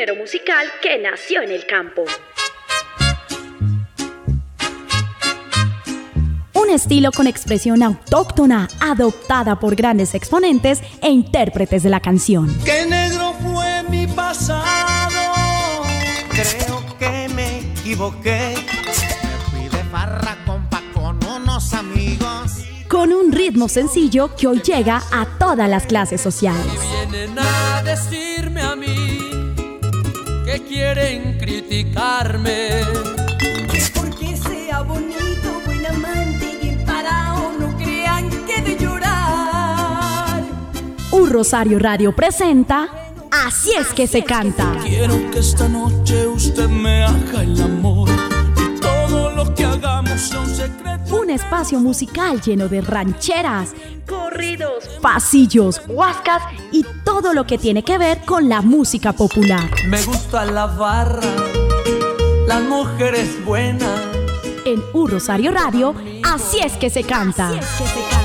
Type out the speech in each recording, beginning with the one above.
género musical que nació en el campo. Un estilo con expresión autóctona, adoptada por grandes exponentes e intérpretes de la canción. ¡Qué negro fue mi pasado! Creo que me equivoqué. Me fui de farra compa con unos amigos. Con un ritmo sencillo que hoy llega a todas las clases sociales. Y vienen a decirme criticarme. Porque sea bonito, buen amante y parado, no crean que de llorar. Un Rosario Radio presenta Así es que se canta. Quiero que esta noche usted me haga el amor y todo lo que hagamos sea un secreto. Un espacio musical lleno de rancheras, Corridos, pasillos, huascas y todo lo que tiene que ver con la música popular. Me gusta la barra, las mujeres buenas. En Un Rosario Radio, Así es que se canta. Así es que se canta.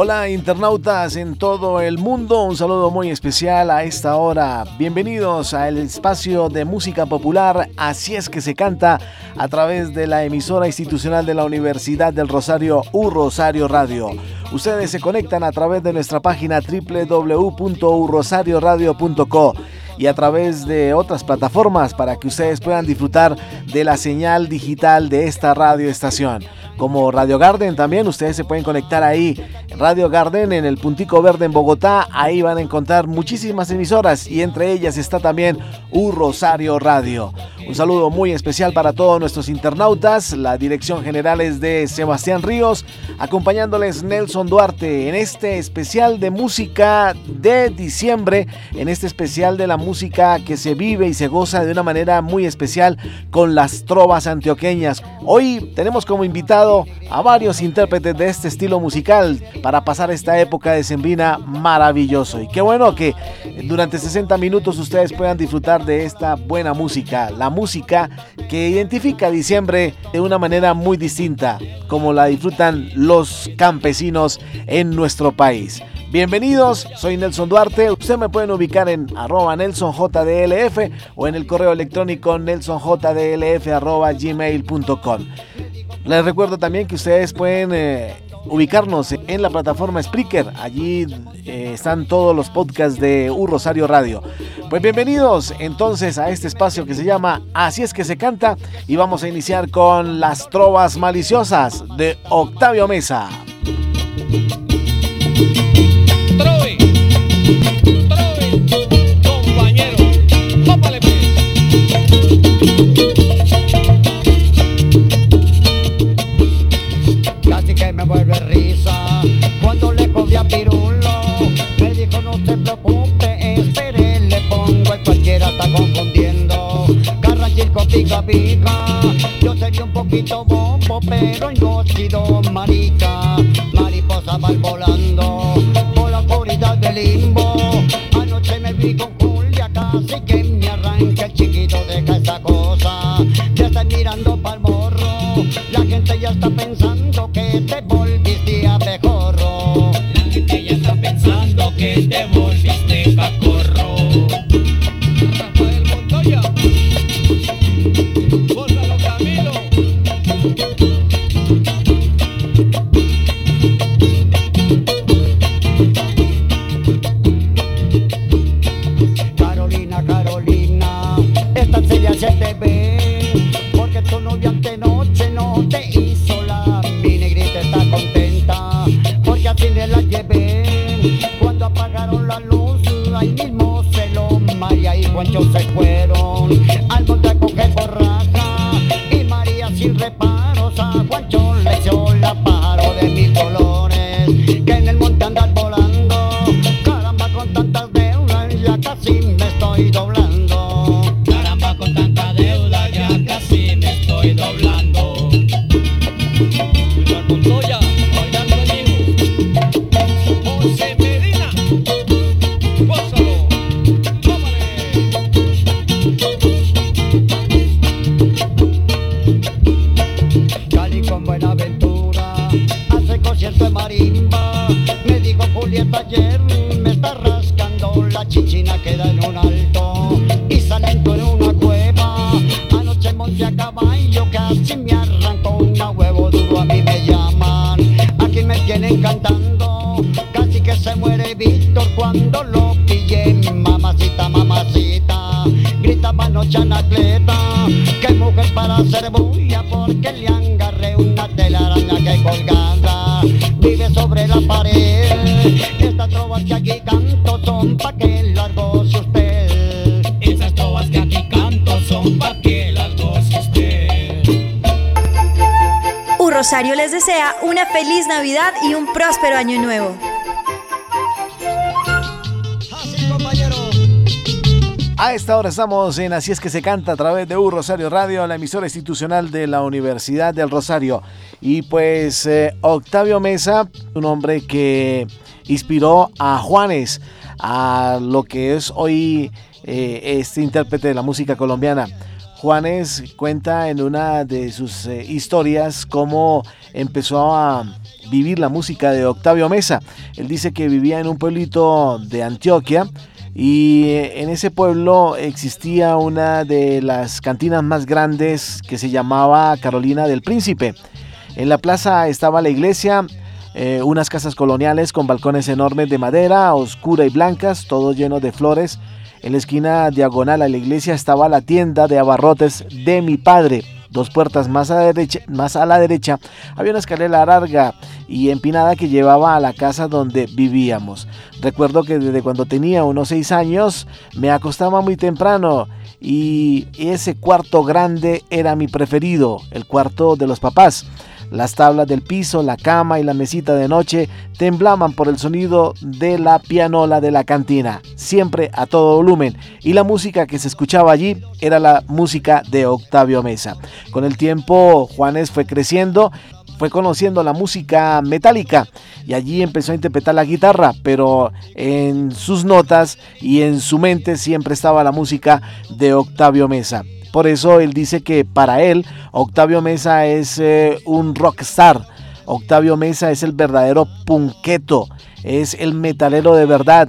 Hola internautas en todo el mundo, un saludo muy especial a esta hora. Bienvenidos al espacio de música popular, así es que se canta a través de la emisora institucional de la Universidad del Rosario, U Rosario Radio. Ustedes se conectan a través de nuestra página www.urrosarioradio.co y a través de otras plataformas para que ustedes puedan disfrutar de la señal digital de esta radioestación. Como Radio Garden también, ustedes se pueden conectar ahí. Radio Garden en el Puntico Verde en Bogotá, ahí van a encontrar muchísimas emisoras y entre ellas está también U Rosario Radio. Un saludo muy especial para todos nuestros internautas. La dirección general es de Sebastián Ríos, acompañándoles Nelson Duarte en este especial de música de diciembre, en este especial de la música que se vive y se goza de una manera muy especial con las trovas antioqueñas. Hoy tenemos como invitado a varios intérpretes de este estilo musical para pasar esta época de sembrina maravilloso. Y qué bueno que durante 60 minutos ustedes puedan disfrutar de esta buena música, música que identifica diciembre de una manera muy distinta, como la disfrutan los campesinos en nuestro país. Bienvenidos, soy Nelson Duarte. Ustedes me pueden ubicar en arroba nelsonjdlf o en el correo electrónico nelsonjdlf.gmail.com. Les recuerdo también que ustedes pueden eh, ubicarnos en la plataforma Spreaker. Allí eh, están todos los podcasts de U Rosario Radio. Pues bienvenidos entonces a este espacio que se llama Así es que se canta y vamos a iniciar con las trovas maliciosas de Octavio Mesa. Pica pica, yo sería un poquito bombo, pero sido marica. Mariposa va volando por la oscuridad del limbo. Chanacleta. Que mujer para hacer bulla porque le agarré una telaraña que colgada vive sobre la pared. Estas trovas que aquí canto son pa' que las goce usted. Esas trovas que aquí canto son pa' que las goce usted. U Rosario les desea una feliz Navidad y un próspero año nuevo. A esta hora estamos en Así es que se canta a través de U Rosario Radio, la emisora institucional de la Universidad del Rosario. Y pues eh, Octavio Mesa, un hombre que inspiró a Juanes, a lo que es hoy eh, este intérprete de la música colombiana. Juanes cuenta en una de sus eh, historias cómo empezó a vivir la música de Octavio Mesa. Él dice que vivía en un pueblito de Antioquia y en ese pueblo existía una de las cantinas más grandes que se llamaba Carolina del Príncipe. En la plaza estaba la iglesia, eh, unas casas coloniales con balcones enormes de madera, oscura y blancas, todo lleno de flores. En la esquina diagonal a la iglesia estaba la tienda de abarrotes de mi padre. Dos puertas más a, más a la derecha había una escalera larga y empinada que llevaba a la casa donde vivíamos. Recuerdo que desde cuando tenía unos seis años me acostaba muy temprano y ese cuarto grande era mi preferido, el cuarto de los papás. Las tablas del piso, la cama y la mesita de noche temblaban por el sonido de la pianola de la cantina, siempre a todo volumen, y la música que se escuchaba allí era la música de Octavio Mesa. Con el tiempo Juanes fue creciendo fue conociendo la música metálica y allí empezó a interpretar la guitarra, pero en sus notas y en su mente siempre estaba la música de Octavio Mesa. Por eso él dice que para él Octavio Mesa es eh, un rockstar. Octavio Mesa es el verdadero punqueto, es el metalero de verdad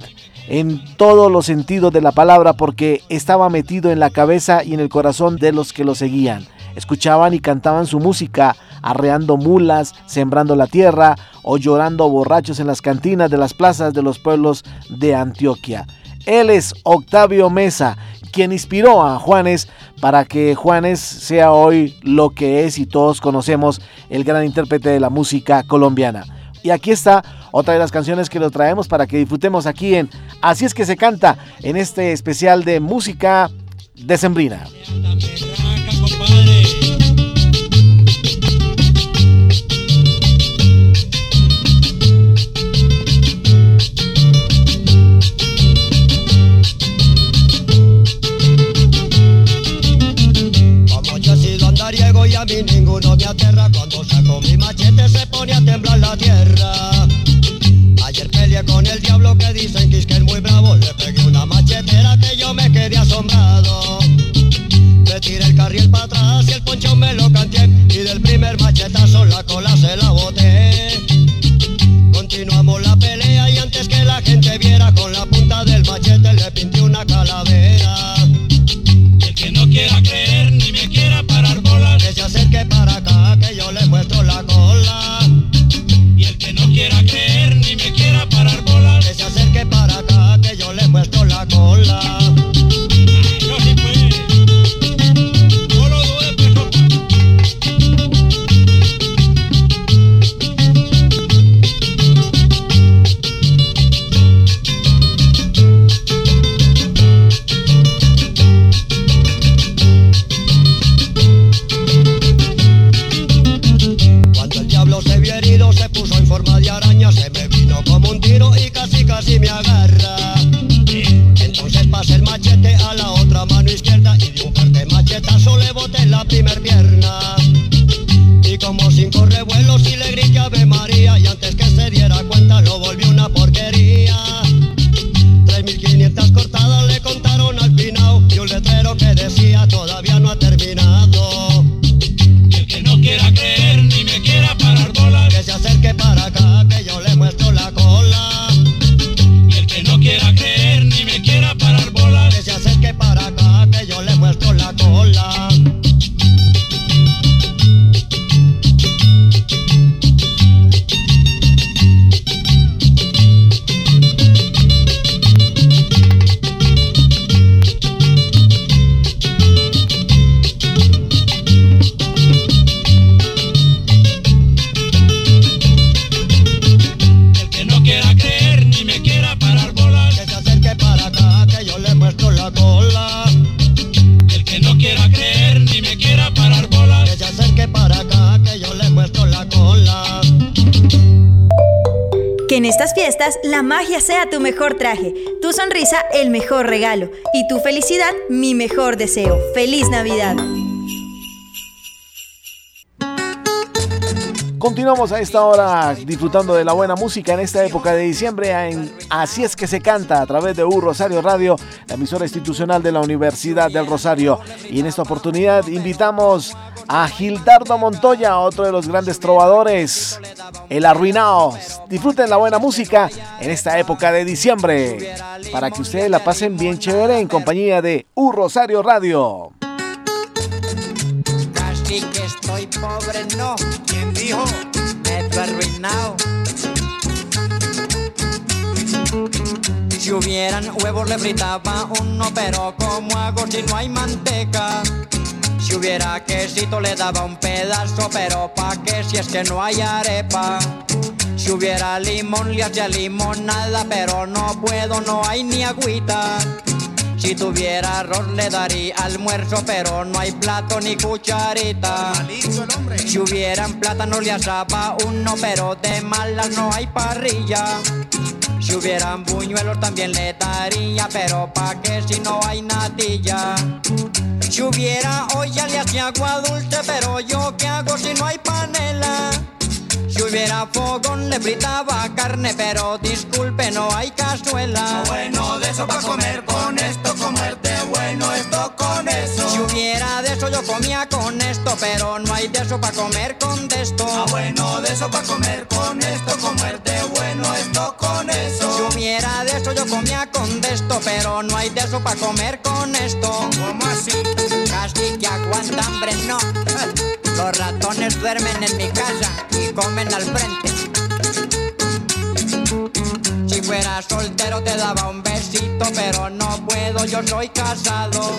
en todos los sentidos de la palabra porque estaba metido en la cabeza y en el corazón de los que lo seguían. Escuchaban y cantaban su música, arreando mulas, sembrando la tierra o llorando borrachos en las cantinas de las plazas de los pueblos de Antioquia. Él es Octavio Mesa, quien inspiró a Juanes para que Juanes sea hoy lo que es y todos conocemos el gran intérprete de la música colombiana. Y aquí está otra de las canciones que lo traemos para que disfrutemos aquí en Así es que se canta en este especial de música decembrina. A mí ninguno me aterra Cuando saco mi machete se pone a temblar la tierra. Ayer peleé con el diablo que dicen que es que es muy bravo. Le pegué una machetera que yo me quedé asombrado. Me tiré el carril para atrás y el poncho me lo canté. Y del primer machetazo la cola se la boté. Continuamos la pelea y antes que la gente viera Con la punta del machete le pinté una calavera. El que no quiera creer acerque para acá que yo le muestro la cola Y el que no quiera creer ni me quiera parar bolas. Que se acerque para acá que yo le muestro la cola y tu felicidad mi mejor deseo. ¡Feliz Navidad! Continuamos a esta hora disfrutando de la buena música en esta época de diciembre. En Así es que se canta a través de U Rosario Radio, la emisora institucional de la Universidad del Rosario. Y en esta oportunidad invitamos a Gildardo Montoya, otro de los grandes trovadores, El Arruinado. Disfruten la buena música en esta época de diciembre, para que ustedes la pasen bien chévere en compañía de U Rosario Radio. Si hubieran huevos le fritaba uno, pero ¿cómo hago si no hay manteca? Si hubiera quesito le daba un pedazo, pero ¿pa' qué si es que no hay arepa? Si hubiera limón le hacía limonada, pero no puedo, no hay ni agüita. Si tuviera arroz le daría almuerzo, pero no hay plato ni cucharita. Si hubieran plátano le asaba uno, pero de malas no hay parrilla. Si hubieran buñuelos también le daría, pero pa' qué si no hay natilla. Si hubiera olla le hacía agua dulce, pero yo qué hago si no hay panela. Si hubiera fogón le fritaba carne, pero disculpe, no hay cazuela. Bueno, de eso para comer con esto, comerte bueno esto con eso. Si hubiera de eso yo comía con esto, pero no hay de eso para comer con de esto. Ah, bueno, de eso para comer con esto, comerte bueno esto con eso. Si hubiera de eso yo comía con de esto, pero no hay de eso para comer con esto. ¿Cómo así? Casi que aguanta hambre, no. Los ratones duermen en mi casa y comen al frente. Si fuera soltero te daba un besito, pero no puedo, yo soy casado.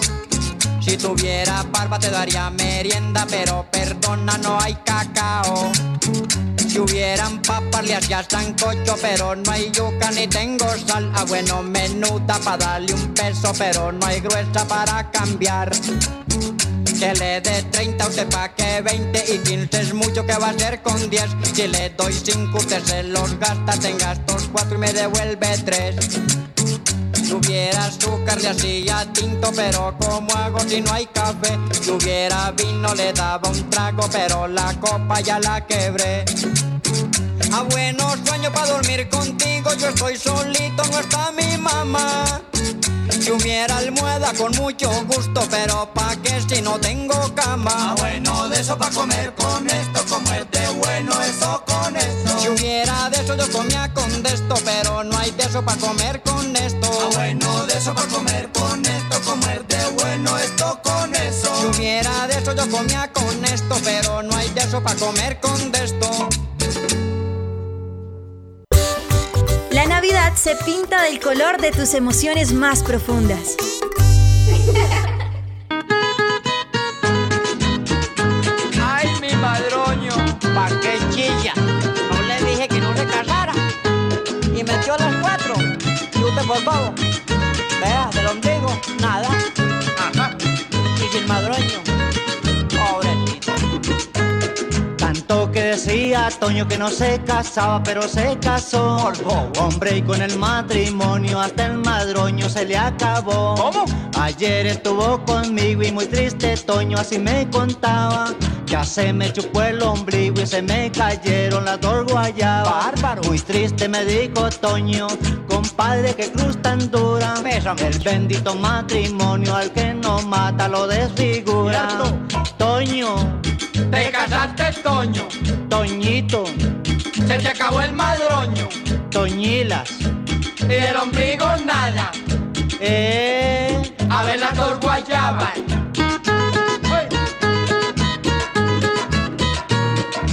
Si tuviera barba te daría merienda, pero perdona, no hay cacao. Si hubieran papas le hacía sancocho, pero no hay yuca ni tengo sal. Ah, bueno, menuda para darle un peso, pero no hay gruesa para cambiar. Que le dé 30 usted pa' que 20 y 15 es mucho que va a ser con 10. Si le doy 5 usted se los gasta, tenga estos 4 y me devuelve 3. Si hubiera azúcar le hacía tinto, pero ¿cómo hago si no hay café? Si hubiera vino le daba un trago, pero la copa ya la quebré. Ah, bueno, sueño para dormir contigo, yo estoy solito, no está mi mamá. Si hubiera almohada con mucho gusto, pero pa' qué si no tengo cama. Ah, bueno, de eso para comer con esto, comerte bueno eso con eso. Si hubiera de eso yo comía con de esto, pero no hay de eso para comer con esto. Ah, bueno, de eso para comer con esto, comerte bueno esto con eso. Si hubiera de eso yo comía con esto, pero no hay de eso para comer con de esto. Navidad se pinta del color de tus emociones más profundas. Ay, mi madroño, pa' qué chilla. No le dije que no se casara. Y metió las cuatro. Y usted por favor. Vea, del ombligo, nada. Ajá. Y sin madroño. Decía Toño que no se casaba, pero se casó. Hombre, y con el matrimonio hasta el madroño se le acabó. ¿Cómo? Ayer estuvo conmigo y muy triste Toño así me contaba. Ya se me chupó el ombligo y se me cayeron las dos guayabas. Bárbaro. Muy triste me dijo Toño, compadre, que cruz tan dura. El bendito matrimonio al que no mata lo desfigura. Toño, Te casaste, Toño, Toñito, se te acabó el madroño Toñilas. y del ombligo nada. Eh, A ver las dos guayabas.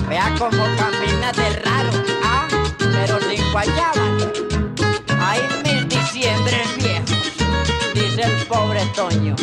Vea como camina de raro, ah, pero sin guayaba. Ay, mis diciembres viejos, dice el pobre Toño.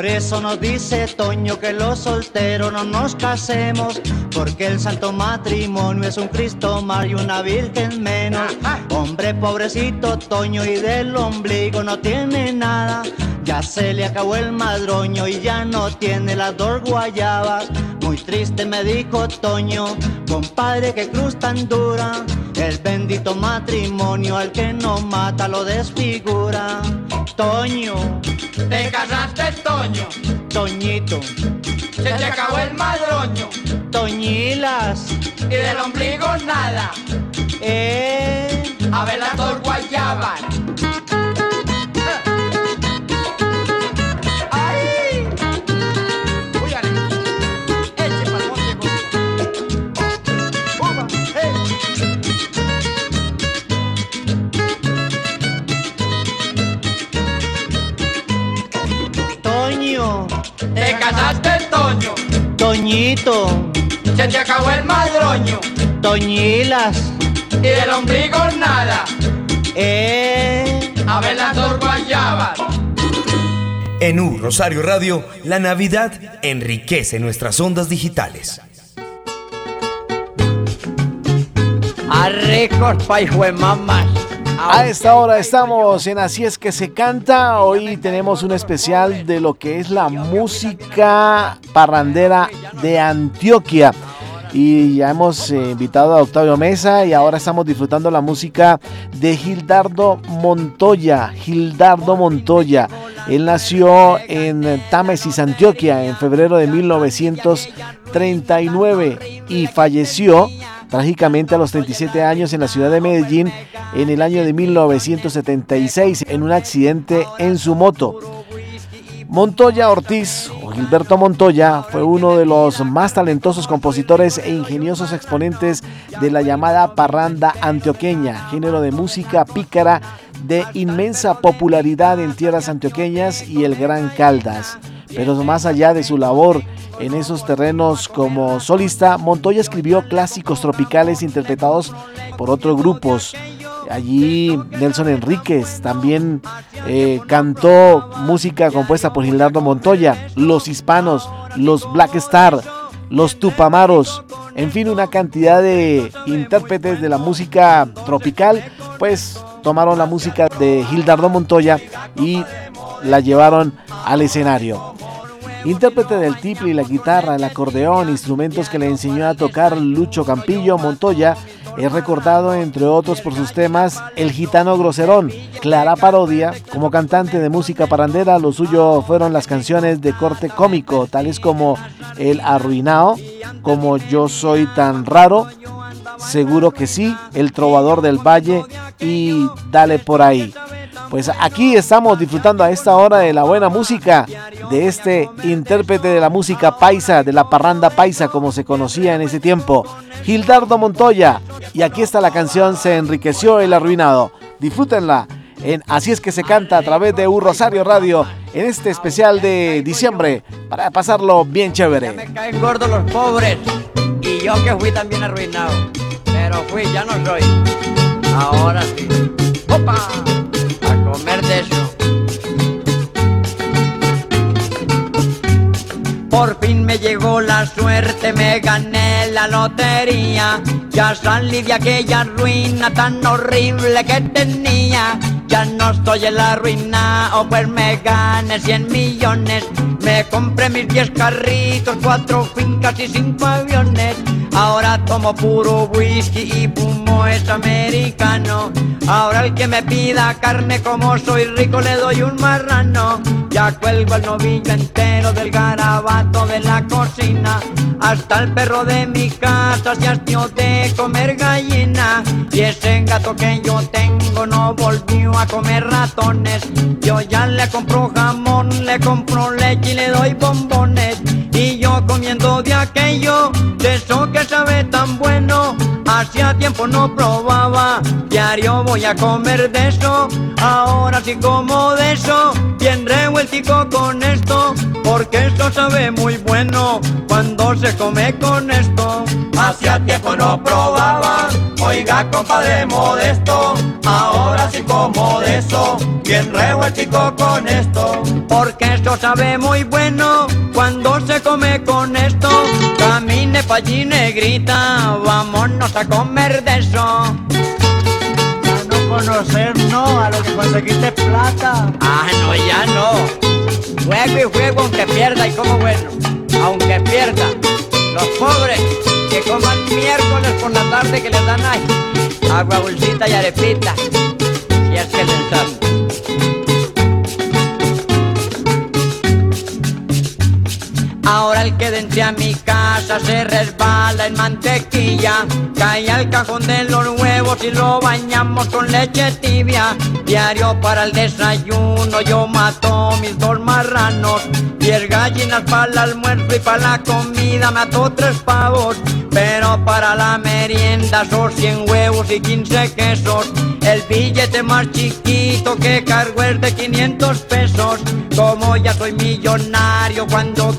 Por eso nos dice Toño que los solteros no nos casemos, porque el santo matrimonio es un Cristo más y una virgen menos. Hombre pobrecito Toño y del ombligo no tiene nada, ya se le acabó el madroño y ya no tiene las dos guayabas. Muy triste me dijo Toño, compadre que cruz tan dura, el bendito matrimonio al que no mata lo desfigura. Toño, Te casaste, Toño. Toñito, Se te acabó el madroño. Toñilas, Y del ombligo nada. eh. A ver la tor guayaba. Toñito, Se te acabó el madroño. Toñilas, Y del ombligo nada. eh. A ver la tor guayaba. En U Rosario Radio, la Navidad enriquece nuestras ondas digitales. Arrecos pa' hijo de mamás. A esta hora estamos en Así es que se canta. Hoy tenemos un especial de lo que es la música parrandera de Antioquia. Y ya hemos eh, invitado a Octavio Mesa y ahora estamos disfrutando la música de Gildardo Montoya. Gildardo Montoya. Él nació en Támesis, Antioquia, en febrero de 1939 y falleció trágicamente a los 37 años en la ciudad de Medellín en el año de 1976 en un accidente en su moto. Montoya Ortiz o Gilberto Montoya fue uno de los más talentosos compositores e ingeniosos exponentes de la llamada parranda antioqueña, género de música pícara de inmensa popularidad en tierras antioqueñas y el Gran Caldas. Pero más allá de su labor en esos terrenos como solista, Montoya escribió clásicos tropicales interpretados por otros grupos. Allí Nelson Enríquez también eh, cantó música compuesta por Gildardo Montoya, Los Hispanos, Los Black Star, Los Tupamaros, en fin, una cantidad de intérpretes de la música tropical, pues tomaron la música de Gildardo Montoya y la llevaron al escenario. Intérprete del tiple y la guitarra, el acordeón, instrumentos que le enseñó a tocar Lucho Campillo Montoya, es recordado entre otros por sus temas El Gitano Groserón, clara parodia. Como cantante de música parandera, lo suyo fueron las canciones de corte cómico, tales como El Arruinao, como Yo Soy Tan Raro, Seguro que sí, El Trovador del Valle y Dale por ahí. Pues aquí estamos disfrutando a esta hora de la buena música de este intérprete de la música paisa, de la parranda paisa como se conocía en ese tiempo, Gildardo Montoya. Y aquí está la canción Se enriqueció el arruinado. Disfrútenla en Así es que se canta a través de Un Rosario Radio en este especial de diciembre para pasarlo bien chévere. Me caen gordos los pobres. Y yo que fui también arruinado. Pero fui, ya no soy. Ahora sí. ¡Opa! A comer de eso. Por fin me llegó la suerte, me gané la lotería. Ya salí de aquella ruina tan horrible que tenía. Ya no estoy en la ruina, o pues me gané 100 millones. Me compré mis 10 carritos, cuatro fincas y cinco aviones. Ahora tomo puro whisky y fumo es americano. Ahora el que me pida carne como soy rico le doy un marrano. Ya cuelgo el novillo entero del garabato de la cocina. Hasta el perro de mi casa se hastió de comer gallina. Y ese gato que yo tengo no volvió a comer ratones. Yo ya le compro jamón, le compro leche y le doy bombones. Comiendo de aquello, de eso que sabe tan bueno. Hacía tiempo no probaba, diario voy a comer de eso. Ahora sí como de eso, bien revueltico con esto. Porque esto sabe muy bueno cuando se come con esto. Hacía tiempo no probaba, oiga compadre modesto. Ahora sí como de eso, bien revueltico con esto. Porque esto sabe muy bueno cuando se come con esto. Camine pa' allí negrita, vámonos a comer de eso. A no conocer, no, a lo que conseguiste plata. Ah, no, ya no. Juego y juego aunque pierda y como bueno, aunque pierda. Los pobres que coman miércoles por la tarde que les dan ahí agua dulcita y arepita. Y es que les dan. Ahora el que entre a mi casa se resbala en mantequilla, cae al cajón de los huevos y lo bañamos con leche tibia. Diario para el desayuno yo mato mis dos marranos, diez gallinas para el almuerzo y para la comida mato tres pavos. Pero para la merienda son 100 huevos y 15 quesos. El billete más chiquito que cargo es de 500 pesos. Como ya soy millonario, cuando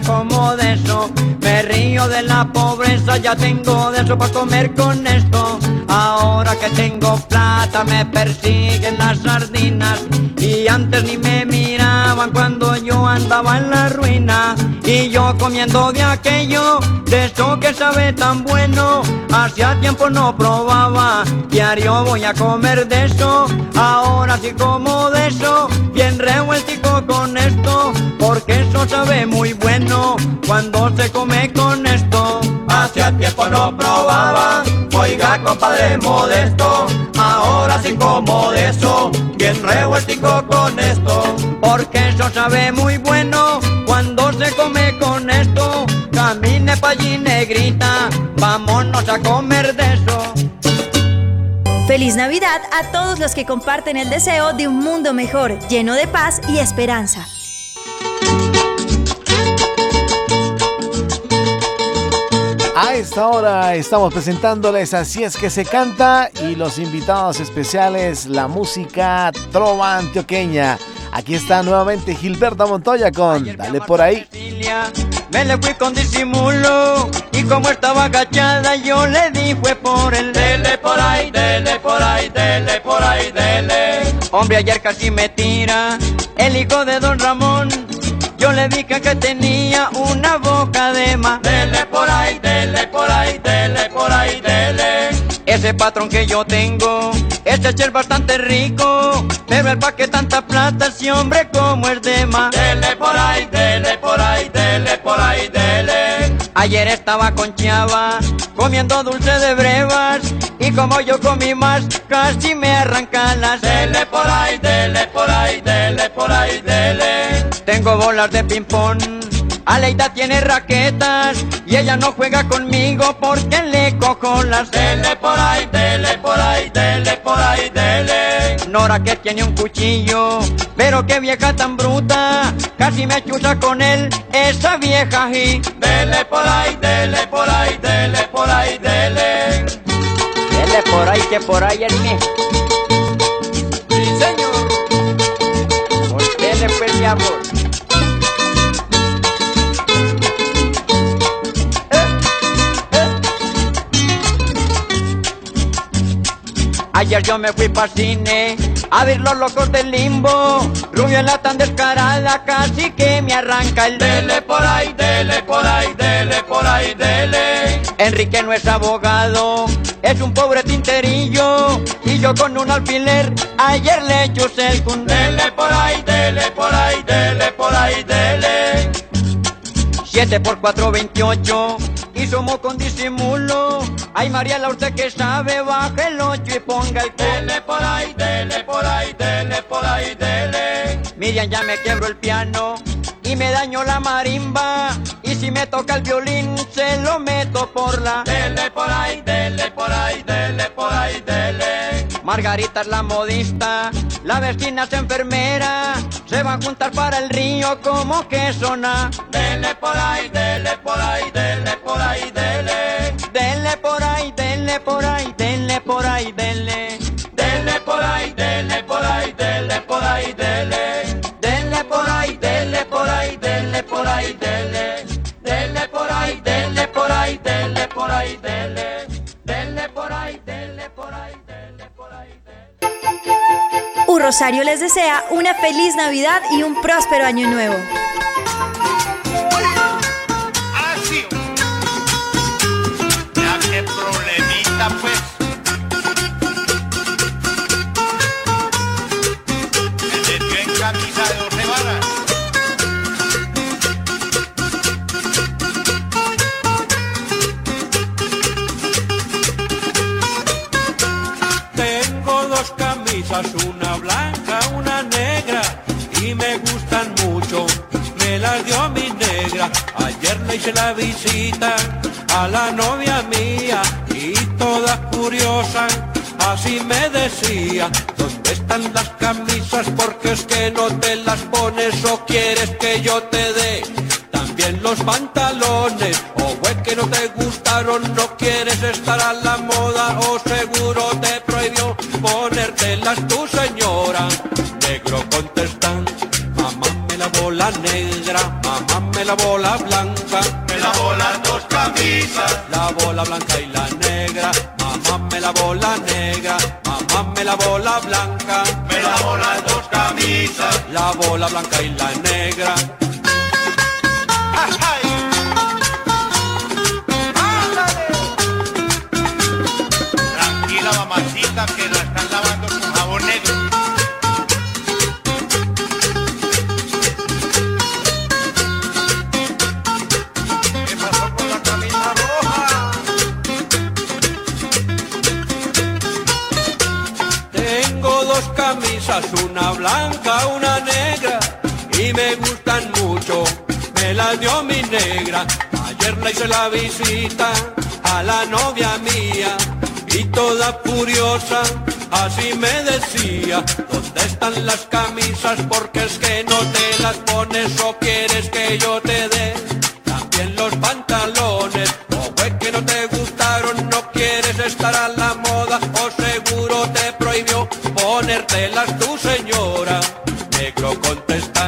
como de eso. Me río de la pobreza, ya tengo de eso para comer con esto. Ahora que tengo plata me persiguen las sardinas. Y antes ni me miraban cuando yo andaba en la ruina. Y yo comiendo de aquello, de eso que sabe tan bueno. Hacía tiempo no probaba, diario voy a comer de eso. Ahora sí como de eso, bien revueltico con esto. Porque eso sabe muy bueno cuando se come con esto. Hacía tiempo no probaba, oiga compadre modesto, ahora sí como de eso, bien revueltico con esto. Porque eso sabe muy bueno cuando se come con esto. Camine pa' allí negrita, vámonos a comer de eso. Feliz Navidad a todos los que comparten el deseo de un mundo mejor, lleno de paz y esperanza. A esta hora estamos presentándoles Así es que se canta y los invitados especiales, la música trova antioqueña. Aquí está nuevamente Gilberto Montoya con Dale por ahí. Me le fui con disimulo y como estaba agachada yo le di fue por el Dele por ahí, dele por ahí, dele por ahí, dele. Hombre ayer casi me tira el hijo de don Ramón. Yo le dije que tenía una boca de más. Dele por ahí, dele por ahí, dele por ahí, dele. Ese patrón que yo tengo, este chel bastante rico, pero el pa' que tanta plata si hombre como es de más. Dele por ahí, dele por ahí, dele por ahí, dele. Ayer estaba con Chava, comiendo dulce de brevas, y como yo comí más, casi me arrancan las. Dele por ahí, dele por ahí, dele por ahí, dele. Tengo bolas de ping-pong. Aleida tiene raquetas y ella no juega conmigo porque le cojo las Dele por ahí, dele por ahí, dele por ahí, dele. Nora que tiene un cuchillo, pero qué vieja tan bruta, casi me chusa con él esa vieja y Dele por ahí, dele por ahí, dele por ahí, dele. Dele por ahí que por ahí es mi. Sí, señor. Dele pues mi amor. Ayer yo me fui pa' cine a ver los locos del limbo. Rubiola tan descarada, casi que me arranca el Dele por ahí, dele por ahí, dele por ahí, dele. Enrique no es abogado, es un pobre tinterillo. Y yo con un alfiler ayer le chusé el cundé. Dele por ahí, dele por ahí, dele por ahí, dele. 7 por 4, 28 y sumo con disimulo. Ay Mariela, usted que sabe, baje el 8 y ponga el Dele por ahí, dele por ahí, dele por ahí, dele. Miriam ya me quebró el piano y me dañó la marimba. Y si me toca el violín, se lo meto por la. Dele por ahí, dele por ahí, dele por ahí, dele. Margarita es la modista, la vecina es enfermera. Se van a juntar para el río como que sona. Dele por ahí, dele por ahí, dele por ahí, dele. Denle por ahí, denle por ahí, denle por ahí. Dele Rosario les desea una feliz Navidad y un próspero año nuevo. Una blanca, una negra, y me gustan mucho. Me las dio mi negra. Ayer le hice la visita a la novia mía y toda curiosa. Así me decía, ¿dónde están las camisas? Porque es que no te las pones o quieres que yo te dé. También los pantalones, o fue que no te gustaron, no quieres estar a la moda, o seguro te prohibió ponértelas tu señora. Negro contestan, mamá me la negra, mamá me la blanca, me lavó las dos camisas, la bola blanca y la negra, mamá me la negra, mamá me la blanca, me lavó las dos camisas, la bola blanca y la negra. Una blanca, una negra, y me gustan mucho, me las dio mi negra. Ayer le hice la visita a la novia mía, y toda furiosa, así me decía, ¿dónde están las camisas? Porque es que no te las pones o quieres que yo te dé. También los pantalones, o fue que no te gustaron, no quieres estar a la moda, o seguro te prohibió ponértelas tu señora. Negro contesta,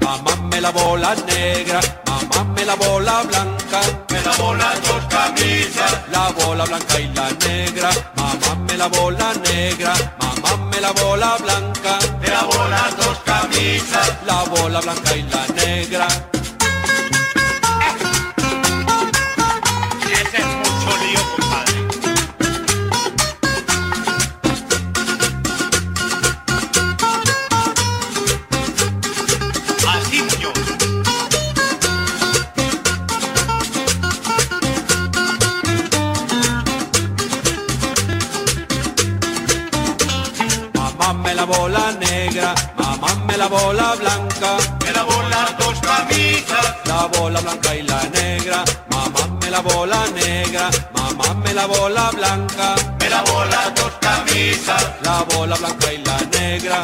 mamá me la negra, mamá me la blanca, me lavó las dos camisas, la bola blanca y la negra, mamá me la negra, mamá me la blanca, me lavó las dos camisas, la bola blanca y la negra. La blanca, Me lavó las dos camisas. la bola blanca y la negra.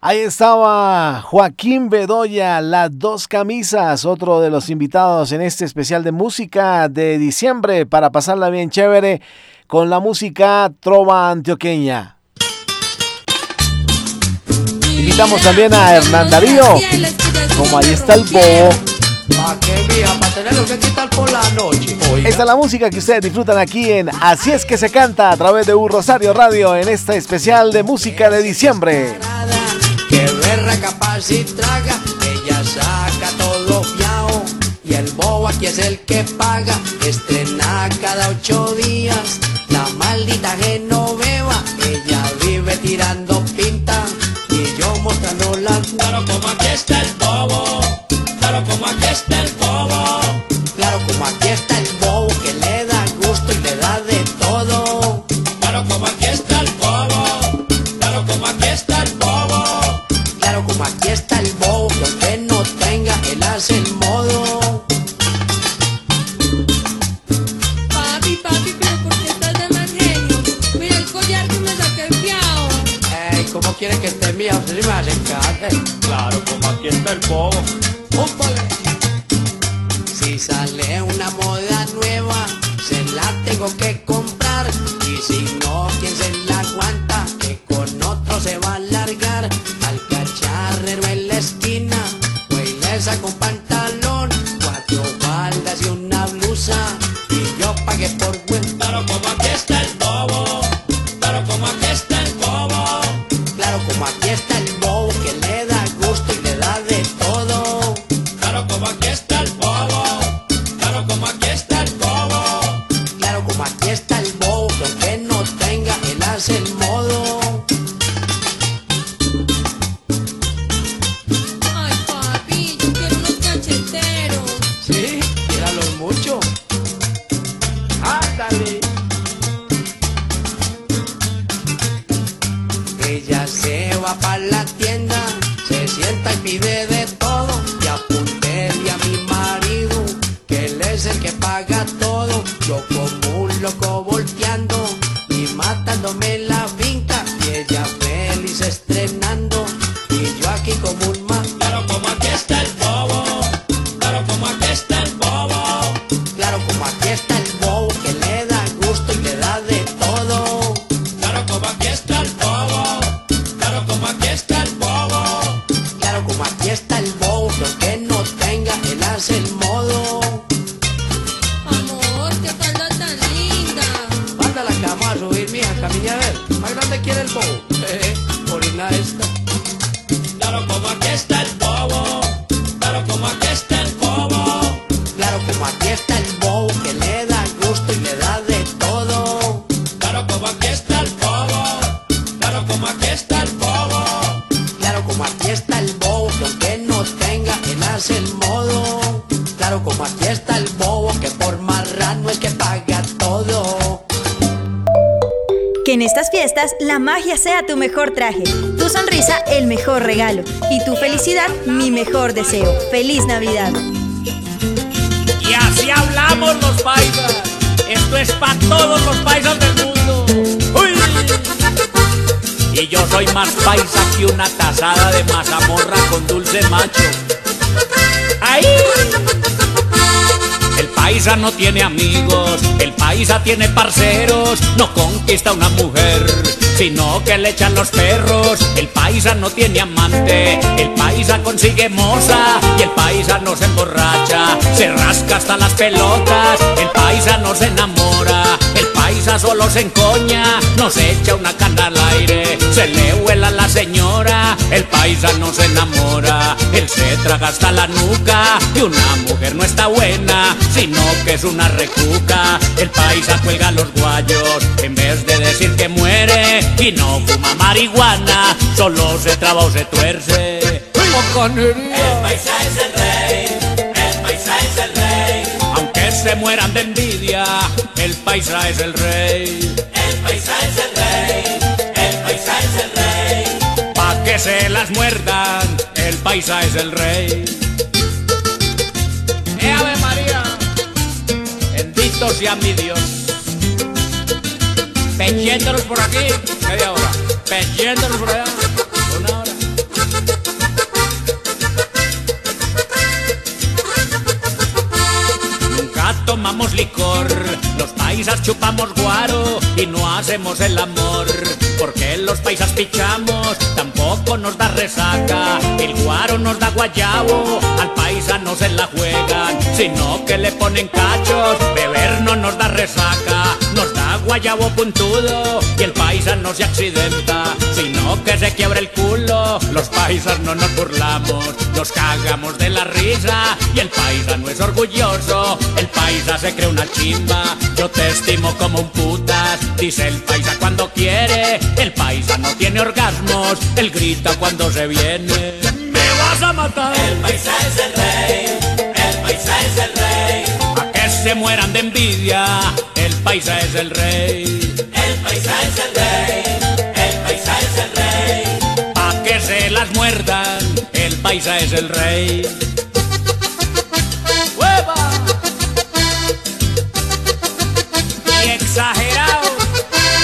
Ahí estaba Joaquín Bedoya, las dos camisas, otro de los invitados en este especial de música de diciembre para pasarla bien chévere con la música trova antioqueña. Invitamos también a Hernán Darío, como ahí está el bobo. Tenerlo que quitar por la noche. Oiga. Esta es la música que ustedes disfrutan aquí en Así es que se canta a través de Un Rosario Radio en este especial de música de diciembre. Que berra capaz y traga, ella saca todo fiao. Y el bobo aquí es el que paga, estrena cada ocho días. La maldita Genoveva, ella vive tirando pinta. Y yo mostrando la Claro, como aquí está el bobo. Claro, como aquí está el bobo. ¿Cómo quiere que esté sí me hace caso. Claro, como aquí está el bobo. Si sale una moda nueva, se la tengo que comprar. Y si como aquí está el. Claro aquí está el bobo la magia sea tu mejor traje, tu sonrisa el mejor regalo y tu felicidad mi mejor deseo. ¡Feliz Navidad! Y así hablamos los paisas. Esto es para todos los paisas del mundo. ¡Uy! Y yo soy más paisa que una tazada de mazamorra con dulce macho. ¡Ahí! El paisa no tiene amigos, el paisa tiene parceros, no conquista una mujer, sino que le echan los perros. El paisa no tiene amante, el paisa consigue moza y el paisa no se emborracha, se rasca hasta las pelotas, el paisa no se enamora, paisa solo se encoña, no se echa una cana al aire, se le huela a la señora, el paisa no se enamora, él se traga hasta la nuca y una mujer no está buena, sino que es una recuca, el paisa cuelga los guayos en vez de decir que muere y no fuma marihuana, solo se traba o se tuerce. El paisa es el rey, el paisa es el rey. Aunque se mueran de envidia, el paisa es el rey. El paisa es el rey, el paisa es el rey. Pa' que se las muerdan, el paisa es el rey. ¡Eh, Ave María! Bendito sea mi Dios. Peyéndonos por aquí, media hora. Peyéndonos por allá, tomamos licor, los paisas chupamos guaro y no hacemos el amor. Porque los paisas pichamos, tampoco nos da resaca. El guaro nos da guayabo, al paisa no se la juegan, sino que le ponen cachos. Beber no nos da resaca, guayabo puntudo y el paisa no se accidenta, sino que se quiebra el culo. Los paisas no nos burlamos, nos cagamos de la risa y el paisa no es orgulloso. El paisa se cree una chimba, yo te estimo como un putas, dice el paisa cuando quiere. El paisa no tiene orgasmos, él grita cuando se viene. ¡Me vas a matar! El paisa es el rey, el paisa es el rey. A que se mueran de envidia, paisa es el rey. El paisa es el rey, el paisa es el rey. A que se las muerdan, el paisa es el rey. ¡Hueva! Y exagerado,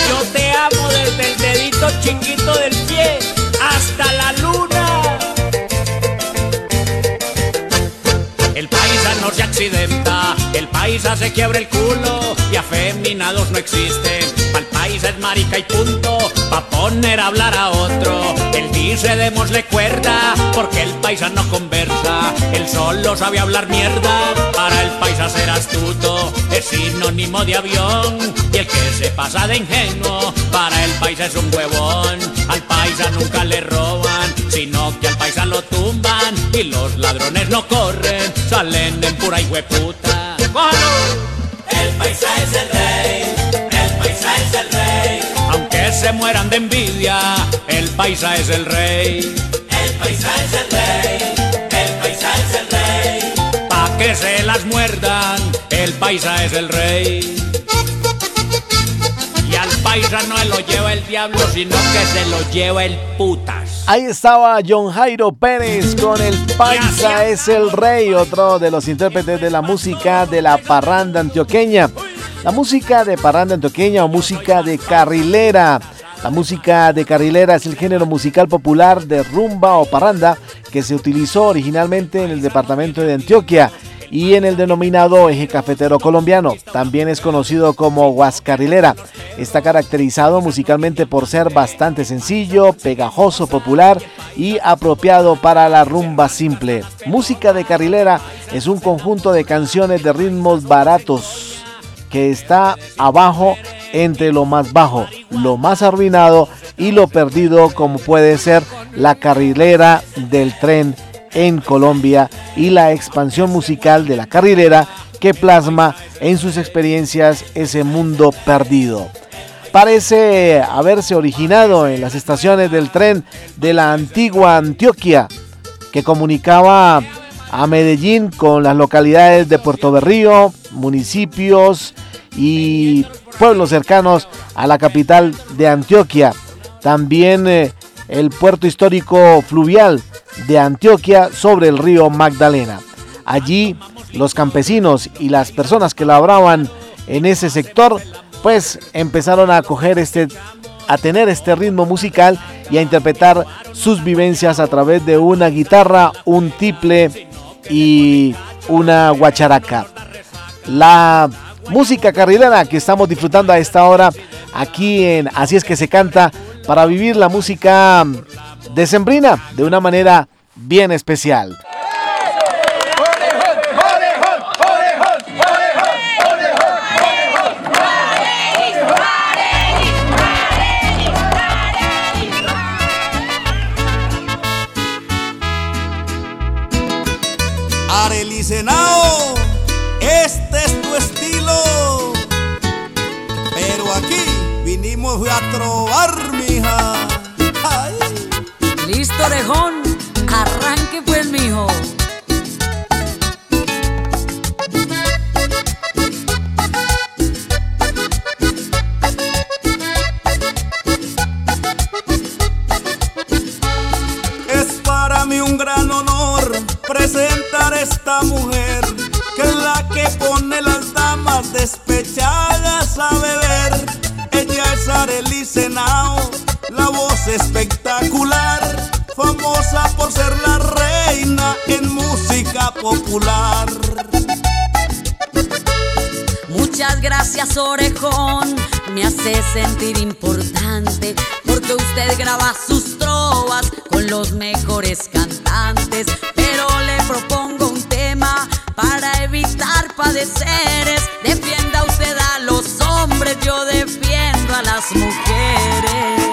yo te amo desde el dedito chiquito del pie hasta la luna. El paisa no se accidenta, el paisa se quiebra el culo y afeminados no existen. Pa'l paisa es marica y punto, pa' poner a hablar a otro. Él dice démosle cuerda, porque el paisa no conversa. Él solo sabe hablar mierda, para el paisa ser astuto es sinónimo de avión. Y el que se pasa de ingenuo, para el paisa es un huevón. Al paisa nunca le roban, sino que al paisa lo tumban. Y los ladrones no corren, salen en pura El paisa es el rey, el paisa es el rey. Aunque se mueran de envidia, el paisa es el rey. El paisa es el rey, el paisa es el rey. Pa' que se las muerdan, el paisa es el rey. Y al paisa no lo lleva el diablo, sino que se lo lleva el putas. Ahí estaba John Jairo Pérez con el Paisa es el rey, otro de los intérpretes de la música de la parranda antioqueña. La música de parranda antioqueña o música de carrilera. La música de carrilera es el género musical popular de rumba o parranda que se utilizó originalmente en el departamento de Antioquia y en el denominado eje cafetero colombiano. También es conocido como Huascarrilera. Está caracterizado musicalmente por ser bastante sencillo, pegajoso, popular y apropiado para la rumba simple. Música de carrilera es un conjunto de canciones de ritmos baratos que está abajo entre lo más bajo, lo más arruinado y lo perdido como puede ser la carrilera del tren en Colombia y la expansión musical de la carrilera que plasma en sus experiencias ese mundo perdido. Parece haberse originado en las estaciones del tren de la antigua Antioquia que comunicaba a Medellín con las localidades de Puerto Berrío, municipios y pueblos cercanos a la capital de Antioquia. También eh, el puerto histórico fluvial de Antioquia sobre el río Magdalena. Allí los campesinos y las personas que labraban en ese sector pues empezaron a coger este a tener este ritmo musical y a interpretar sus vivencias a través de una guitarra, un tiple y una guacharaca. La música carrilera que estamos disfrutando a esta hora aquí en Así es que se canta para vivir la música decembrina de una manera bien especial. Esta mujer, que es la que pone las damas despechadas a beber. Ella es Arely Senao, la voz espectacular, famosa por ser la reina en música popular. Muchas gracias, orejón, me hace sentir importante porque usted graba sus trovas con los mejores cantantes. Pero le propongo para evitar padeceres. Defienda usted a los hombres, yo defiendo a las mujeres.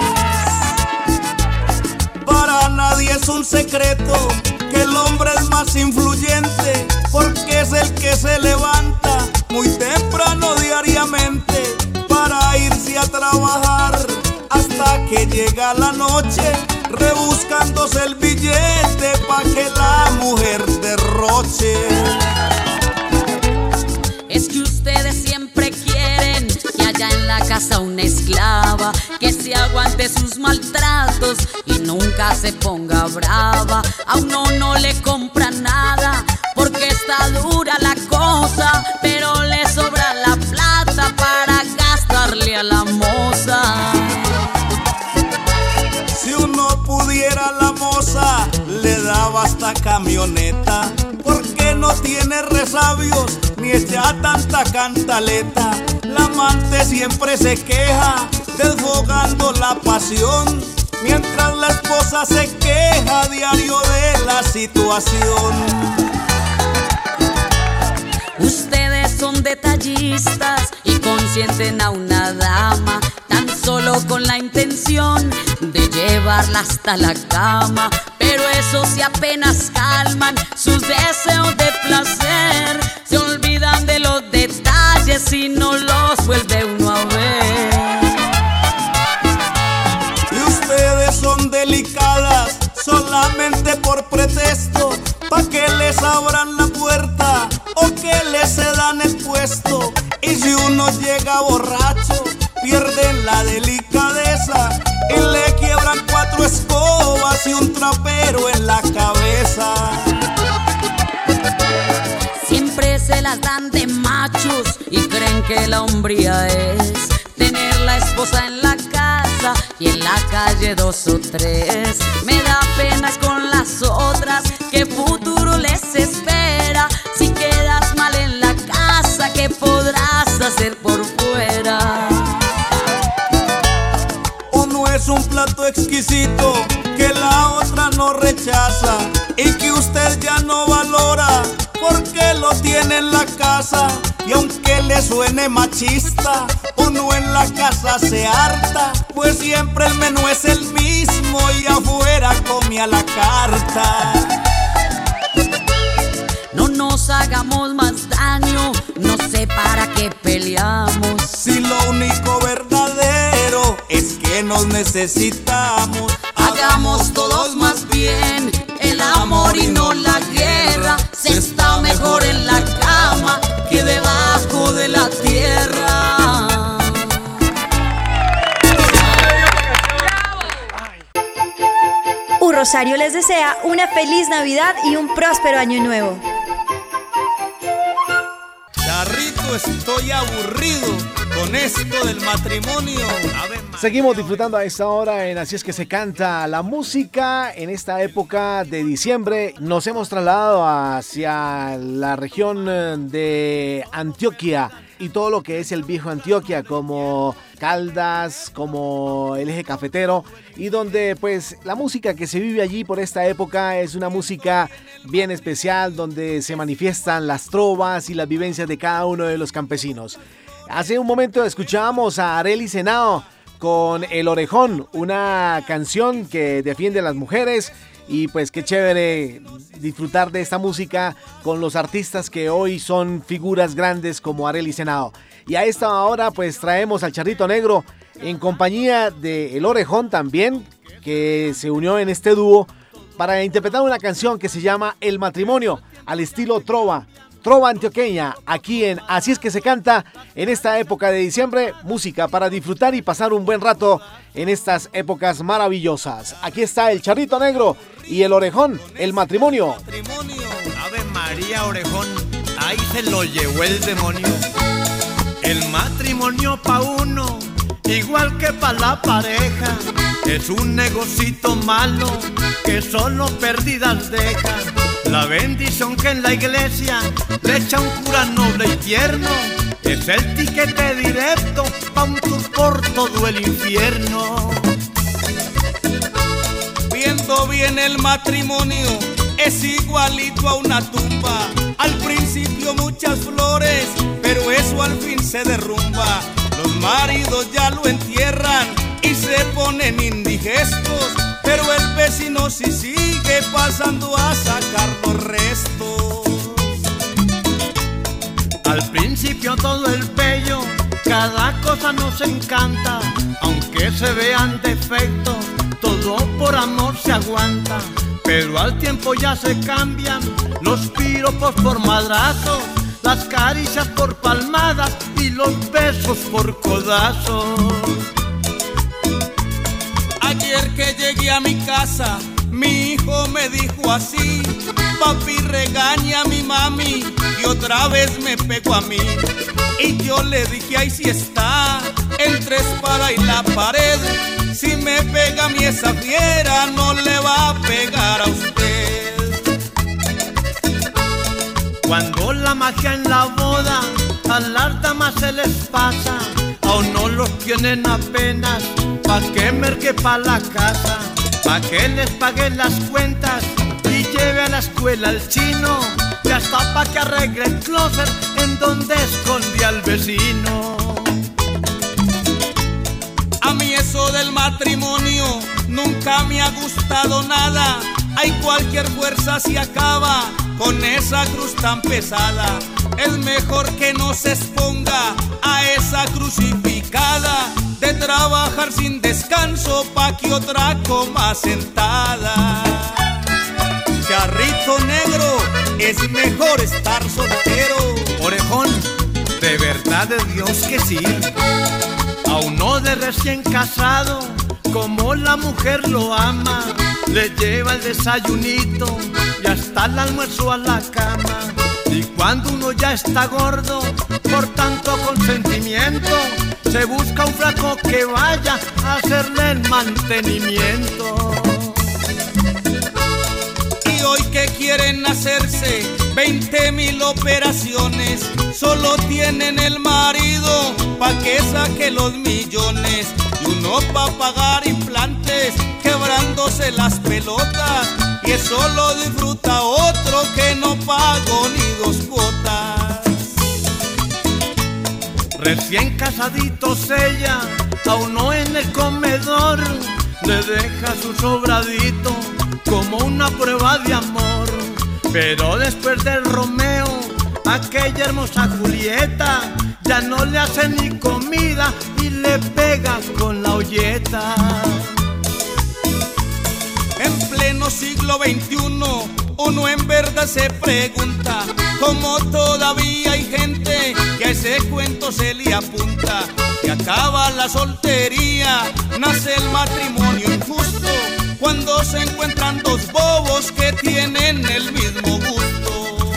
Para nadie es un secreto que el hombre es más influyente porque es el que se levanta muy temprano diariamente para irse a trabajar hasta que llega la noche rebuscándose el billete pa' que la mujer derroche. Una esclava que se aguante sus maltratos y nunca se ponga brava. A uno no le compra nada porque está dura la cosa, pero le sobra la plata para gastarle a la moza. Si uno pudiera la moza, le daba hasta camioneta. Porque no tiene resabios ni echa tanta cantaleta. La amante siempre se queja, desfogando la pasión. Mientras la esposa se queja diario de la situación. Ustedes son detallistas y consienten a una dama solo con la intención de llevarla hasta la cama. Pero eso si apenas calman sus deseos de placer, se olvidan de los detalles y no los vuelve uno a ver. Y ustedes son delicadas solamente por pretexto, pa' que les abran la puerta o que les cedan el puesto. Y si uno llega borracho, pierden la delicadeza y le quiebran cuatro escobas y la cabeza. Siempre se las dan de machos y creen que la hombría es tener la esposa en la casa y en la calle dos o tres. Me da pena con exquisito que la otra no rechaza y que usted ya no valora porque lo tiene en la casa y aunque le suene machista uno en la casa se harta pues siempre el menú es el mismo y afuera come a la carta No nos hagamos más daño, no sé para qué peleamos. si lo único verdadero que nos necesitamos Hagamos todos más bien el amor y no la guerra. Se está mejor en la cama que debajo de la tierra. Un Rosario les desea una feliz Navidad y un próspero año nuevo. Charrito estoy aburrido con esto del matrimonio Seguimos disfrutando a esta hora en Así es que se canta la música en esta época de diciembre. Nos hemos trasladado hacia la región eh, de Antioquia y todo lo que es el viejo Antioquia como Caldas, como el eje cafetero y donde pues la música que se vive allí por esta época es una música bien especial donde se manifiestan las trovas y las vivencias de cada uno de los campesinos. Hace un momento escuchábamos a Areli Senao con El Orejón, una canción que defiende a las mujeres y pues qué chévere disfrutar de esta música con los artistas que hoy son figuras grandes como Areli Senao. Y a esta hora pues traemos al Charrito Negro en compañía de El Orejón también, que se unió en este dúo para interpretar una canción que se llama El Matrimonio, al estilo Trova. Trova antioqueña, aquí en Así es que se canta en esta época de diciembre, música para disfrutar y pasar un buen rato en estas épocas maravillosas. Aquí está el charrito negro y el orejón, el matrimonio. Ave María Orejón, ahí se lo llevó el demonio. El matrimonio pa' uno, igual que pa' la pareja, es un negocito malo que solo pérdidas deja. La bendición que en la iglesia le echa un cura noble y tierno, es el tiquete directo pa' un tour por todo el infierno. Viendo bien el matrimonio es igualito a una tumba. Al principio muchas flores, pero eso al fin se derrumba. Los maridos ya lo entierran y se ponen indigestos, pero el vecino sí sigue pasando a sacar los restos. Al principio todo el pello, cada cosa nos encanta, aunque se vean defectos, todo por amor se aguanta. Pero al tiempo ya se cambian los piropos por madrazos, las caricias por palmadas y los besos por codazos. Ayer que llegué a mi casa, mi hijo me dijo así, papi regaña a mi mami y otra vez me pegó a mí. Y yo le dije, ahí sí está, entre espada y la pared, si me pega a mí esa fiera, no le va a pegar a usted. Cuando la magia en la boda a las damas se les pasa, aún no los tienen apenas, pa' que merque pa' la casa, pa' que les paguen las cuentas y lleve a la escuela al chino, y hasta pa' que arregle el closet en donde esconde al vecino. A mí eso del matrimonio nunca me ha gustado nada. Hay cualquier fuerza se acaba con esa cruz tan pesada. Es mejor que no se exponga a esa crucificada de trabajar sin descanso pa' que otra coma sentada. Charrito negro, es mejor estar soltero. Orejón, de verdad de Dios que sí. A uno de recién casado como la mujer lo ama, le lleva el desayunito y hasta el almuerzo a la cama. Cuando uno ya está gordo por tanto consentimiento, se busca un flaco que vaya a hacerle el mantenimiento. Hoy que quieren hacerse 20 mil operaciones, solo tienen el marido pa' que saque los millones. Y uno pa' pagar implantes, quebrándose las pelotas. Y eso lo disfruta otro que no pagó ni dos cuotas. Recién casaditos ella, a uno en el comedor, le deja su sobradito como una prueba de amor. Pero después del Romeo, aquella hermosa Julieta, ya no le hace ni comida y le pega con la olleta. En pleno siglo XXI, uno en verdad se pregunta cómo todavía hay gente que a ese cuento se le apunta. Que acaba la soltería, nace el matrimonio injusto, cuando se encuentran dos bobos que tienen el mismo gusto.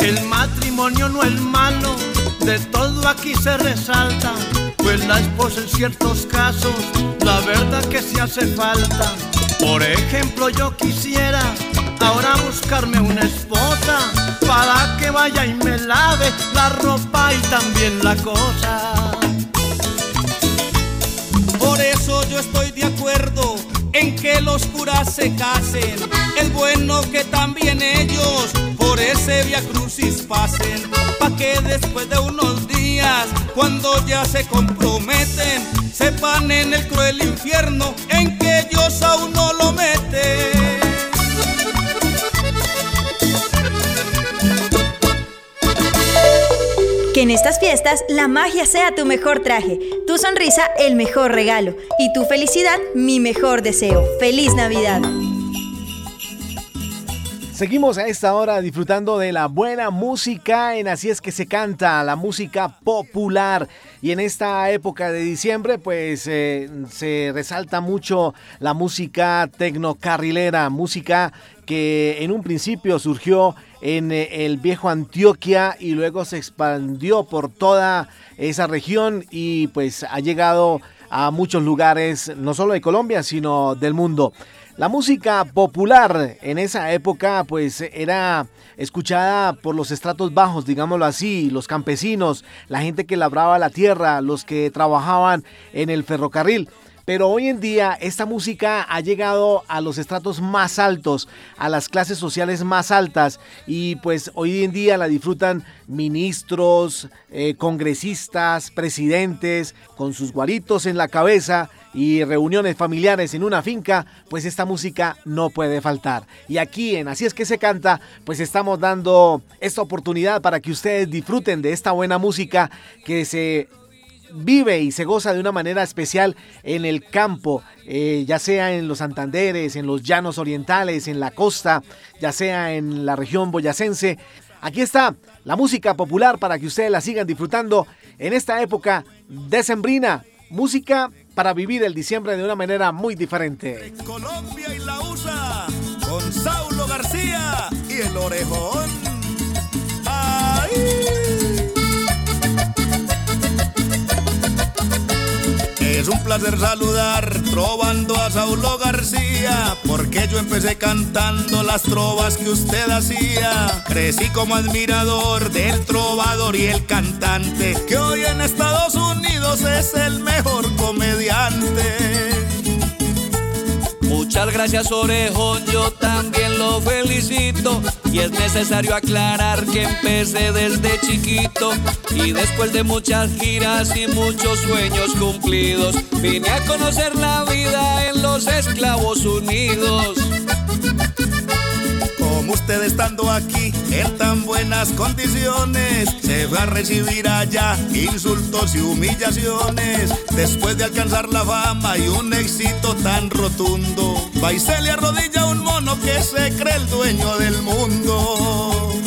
El matrimonio no es malo, de todo aquí se resalta, pues la esposa en ciertos casos, la verdad que se hace falta. Por ejemplo, yo quisiera ahora buscarme una esposa para que vaya y me lave la ropa y también la cosa. Por eso yo estoy de acuerdo en que los curas se casen. Es bueno que también ellos por ese via crucis pasen. Pa' que después de unos días, cuando ya se comprometen, sepan en el cruel infierno en que ellos a uno lo meten. Que en estas fiestas la magia sea tu mejor traje, tu sonrisa el mejor regalo y tu felicidad mi mejor deseo. ¡Feliz Navidad! Seguimos a esta hora disfrutando de la buena música en Así es que se canta, la música popular. Y en esta época de diciembre, pues eh, se resalta mucho la música tecnocarrilera, música que en un principio surgió en eh, el viejo Antioquia y luego se expandió por toda esa región y pues ha llegado a muchos lugares, no solo de Colombia, sino del mundo. La música popular en esa época pues era escuchada por los estratos bajos, digámoslo así, los campesinos, la gente que labraba la tierra, los que trabajaban en el ferrocarril. Pero hoy en día esta música ha llegado a los estratos más altos, a las clases sociales más altas y pues hoy en día la disfrutan ministros, eh, congresistas, presidentes, con sus guaritos en la cabeza y reuniones familiares en una finca, pues esta música no puede faltar. Y aquí en Así es que se canta, pues estamos dando esta oportunidad para que ustedes disfruten de esta buena música que se vive y se goza de una manera especial en el campo, eh, ya sea en los Santanderes, en los llanos orientales, en la costa, ya sea en la región boyacense. Aquí está la música popular para que ustedes la sigan disfrutando en esta época decembrina. Música para vivir el diciembre de una manera muy diferente. Colombia y la USA con Saulo García y el orejón. Es un placer saludar trovando a Saulo García, porque yo empecé cantando las trovas que usted hacía. Crecí como admirador del trovador y el cantante, que hoy en Estados Unidos es el mejor comediante. Muchas gracias Orejón, yo también lo felicito y es necesario aclarar que empecé desde chiquito y después de muchas giras y muchos sueños cumplidos vine a conocer la vida en los Esclavos Unidos. Usted estando aquí en tan buenas condiciones, se va a recibir allá insultos y humillaciones. Después de alcanzar la fama y un éxito tan rotundo, va y se le arrodilla un mono que se cree el dueño del mundo.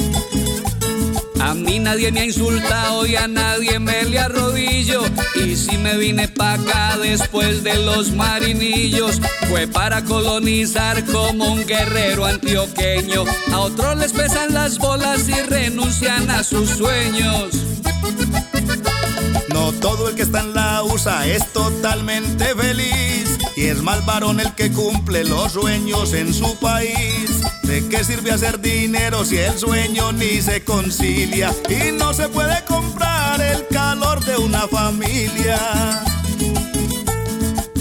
A mí nadie me ha insultado y a nadie me le arrodillo. Y si me vine pa' acá después de los marinillos, fue para colonizar como un guerrero antioqueño. A otros les pesan las bolas y renuncian a sus sueños. No todo el que está en la USA es totalmente feliz. Y es más varón el que cumple los sueños en su país. ¿De qué sirve hacer dinero si el sueño ni se concilia? Y no se puede comprar el calor de una familia.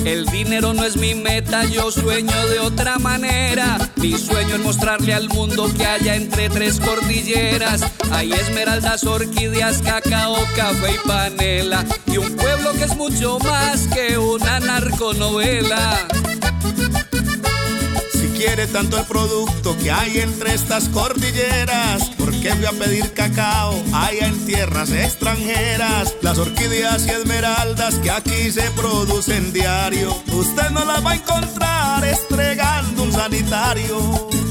El dinero no es mi meta, yo sueño de otra manera. Mi sueño es mostrarle al mundo que haya entre tres cordilleras. Hay esmeraldas, orquídeas, cacao, café y panela. Y un pueblo que es mucho más que una narconovela. Quiere tanto el producto que hay entre estas cordilleras, ¿por qué voy a pedir cacao allá en tierras extranjeras? Las orquídeas y esmeraldas que aquí se producen diario, usted no las va a encontrar estregando un sanitario.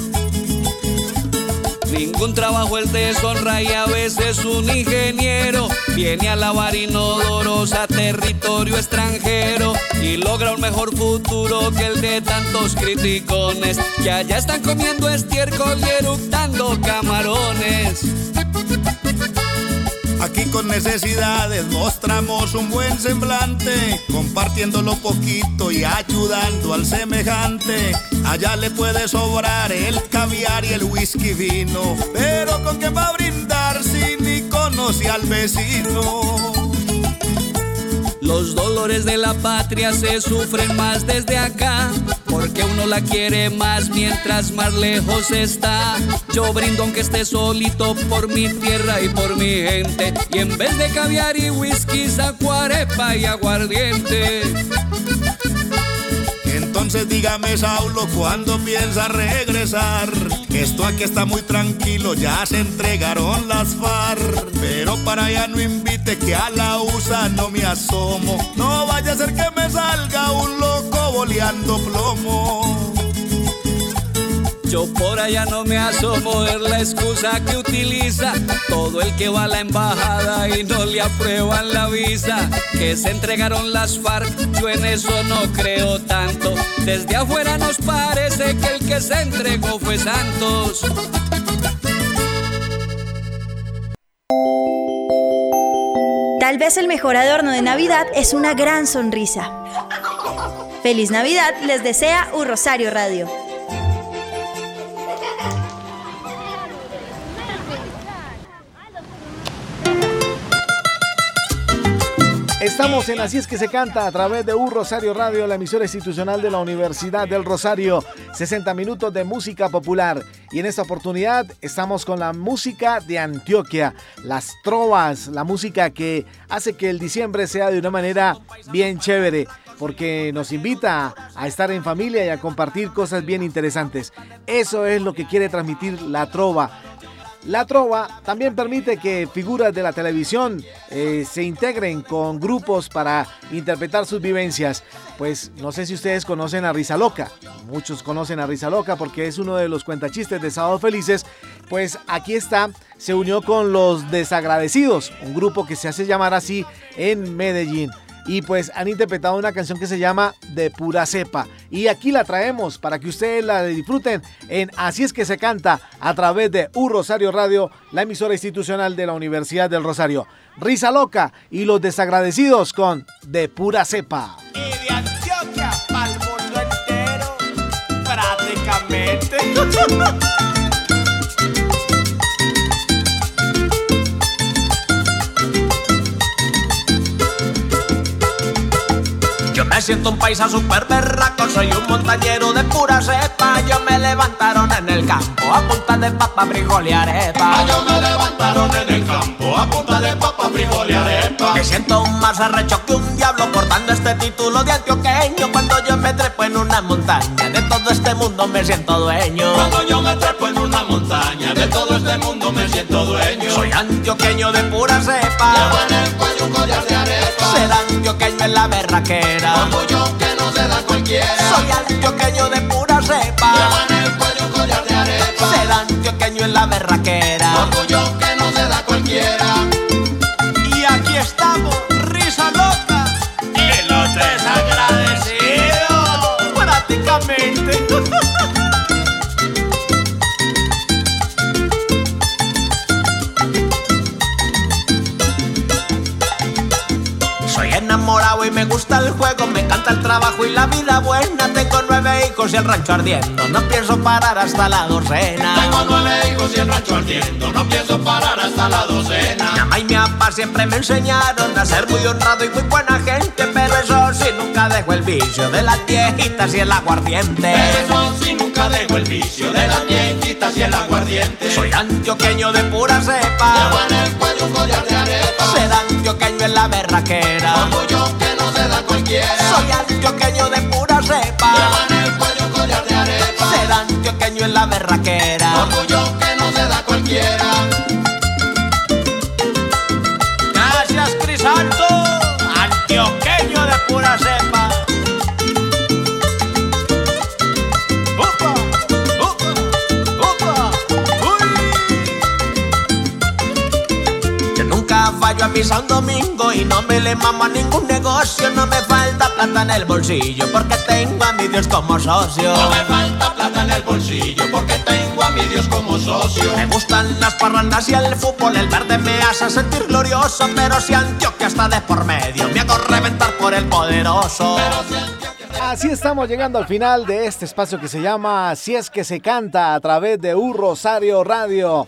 Ningún trabajo es deshonra y a veces un ingeniero viene a lavar inodoros a territorio extranjero y logra un mejor futuro que el de tantos criticones que allá están comiendo estiércol y eructando camarones. Aquí con necesidades mostramos un buen semblante, compartiendo lo poquito y ayudando al semejante. Allá le puede sobrar el y el whisky vino, pero con qué va a brindar si ni conoce al vecino. Los dolores de la patria se sufren más desde acá, porque uno la quiere más mientras más lejos está. Yo brindo aunque esté solito por mi tierra y por mi gente, y en vez de caviar y whisky, saco arepa y aguardiente. Entonces dígame, Saulo, ¿cuándo piensa regresar? Esto aquí está muy tranquilo, ya se entregaron las FARC. Pero para allá no invite que a la USA no me asomo. No vaya a ser que me salga un loco boleando plomo. Yo por allá no me asomo, es la excusa que utiliza todo el que va a la embajada y no le aprueban la visa. Que se entregaron las FARC, yo en eso no creo tanto. Desde afuera nos parece que el que se entregó fue Santos. Tal vez el mejor adorno de Navidad es una gran sonrisa. Feliz Navidad les desea un Rosario Radio. Estamos en Así es que se canta a través de Un Rosario Radio, la emisora institucional de la Universidad del Rosario. 60 minutos de música popular. Y en esta oportunidad estamos con la música de Antioquia, las trovas, la música que hace que el diciembre sea de una manera bien chévere porque nos invita a estar en familia y a compartir cosas bien interesantes. Eso es lo que quiere transmitir la trova. La trova también permite que figuras de la televisión eh, se integren con grupos para interpretar sus vivencias. Pues no sé si ustedes conocen a Risa Loca. Muchos conocen a Risa Loca porque es uno de los cuentachistes de Sábado Felices. Pues aquí está, se unió con los Desagradecidos, un grupo que se hace llamar así en Medellín y pues han interpretado una canción que se llama De pura cepa. Y aquí la traemos para que ustedes la disfruten en Así es que se canta a través de U Rosario Radio, la emisora institucional de la Universidad del Rosario. Risa Loca y los desagradecidos con De pura cepa. Y de Antioquia para el mundo entero, prácticamente. me siento un paisa super berraco, soy un montañero de pura cepa. Yo me levantaron en el campo a punta de papa, frijol y arepa. Yo me levantaron en el campo a punta de papa, frijol y arepa. Me siento un más arrecho que un diablo portando este título de antioqueño. Cuando yo me trepo en una montaña, todo este mundo me siento dueño. Cuando yo me trepo en una montaña, de todo este mundo me siento dueño. Soy antioqueño de pura cepa. Llevo en el cuello un collar de arepa. Ser antioqueño es la berraquera. Como yo que no se da cualquiera. Soy antioqueño de pura cepa. Llevo en el cuello un collar de arepa. Ser antioqueño es la berraquera. Como yo que no se da cualquiera. Y aquí estamos, risa loca. Soy enamorado y me gusta el juego, me encanta el trabajo y la vida buena. Tengo nueve hijos y el rancho ardiendo, no pienso parar hasta la docena. Tengo nueve hijos y el rancho ardiendo, no pienso parar hasta la docena. Siempre me enseñaron a ser muy honrado y muy buena gente, pero eso sí, nunca dejo el vicio de las viejitas y el aguardiente. Pero eso sí, nunca dejo el vicio de las viejitas y el aguardiente. Soy antioqueño de pura cepa. Llevo en el cuello un collar de arepa. Ser antioqueño en la berraquera. Como yo que no se da cualquiera. Soy antioqueño de pura cepa. Llevo en el cuello un collar de arepa. Ser antioqueño en la berraquera. Un domingo y no me le mamo a ningún negocio. No me falta plata en el bolsillo porque tengo a mi Dios como socio. No me falta plata en el bolsillo porque tengo a mi Dios como socio. Me gustan las parrandas y el fútbol, el verde me hace sentir glorioso. Pero si Antioquia está de por medio, me hago reventar por el poderoso. Así estamos llegando al final de este espacio que se llama Si es que se canta a través de Un Rosario Radio.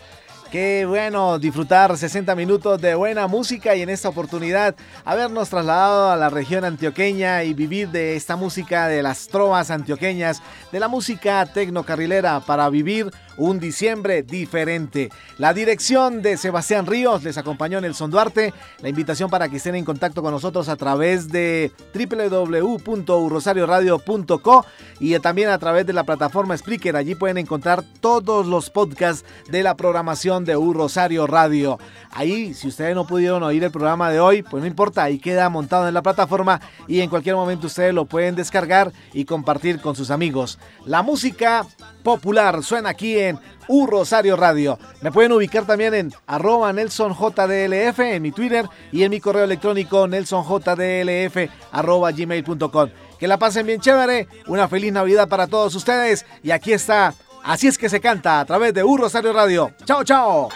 Qué bueno disfrutar 60 minutos de buena música y en esta oportunidad habernos trasladado a la región antioqueña y vivir de esta música de las trovas antioqueñas, de la música tecnocarrilera para vivir un diciembre diferente. La dirección de Sebastián Ríos les acompañó Nelson Duarte. La invitación para que estén en contacto con nosotros a través de www.urrosarioradio.co y también a través de la plataforma Spreaker. Allí pueden encontrar todos los podcasts de la programación de Un Rosario Radio. Ahí, si ustedes no pudieron oír el programa de hoy, pues no importa, ahí queda montado en la plataforma y en cualquier momento ustedes lo pueden descargar y compartir con sus amigos. La música popular suena aquí en U Rosario Radio. Me pueden ubicar también en arroba NelsonJDLF en mi Twitter y en mi correo electrónico nelsonjdlf arroba gmail.com. Que la pasen bien chévere, una feliz Navidad para todos ustedes y aquí está, así es que se canta a través de U Rosario Radio. Chao, chao.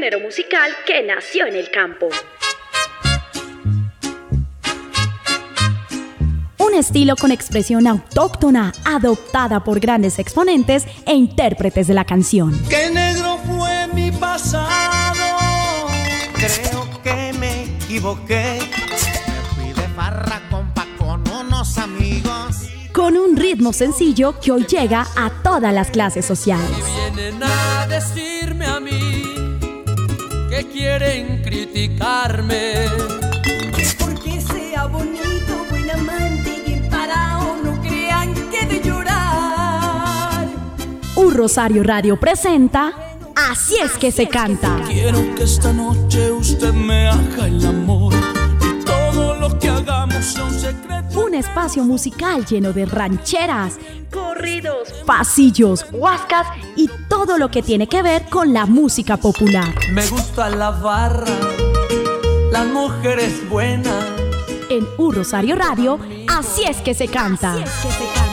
Género musical que nació en el campo. Un estilo con expresión autóctona, adoptada por grandes exponentes e intérpretes de la canción. Que negro fue mi pasado. Creo que me equivoqué. Me fui de farra, compa, con unos amigos. Con un ritmo sencillo que hoy llega a todas las clases sociales. Criticarme. Porque sea bonito, buen amante y parado, no crean que de llorar. Un Rosario Radio presenta Así es que se canta. Quiero que esta noche usted me haga el amor y todo lo que hagamos sea un secreto. Un espacio musical lleno de rancheras, Corridos. pasillos, huascas y todo lo que tiene que ver con la música popular. Me gusta la barra, las mujeres buenas. En Un Rosario Radio, Así es que se canta. Que se canta.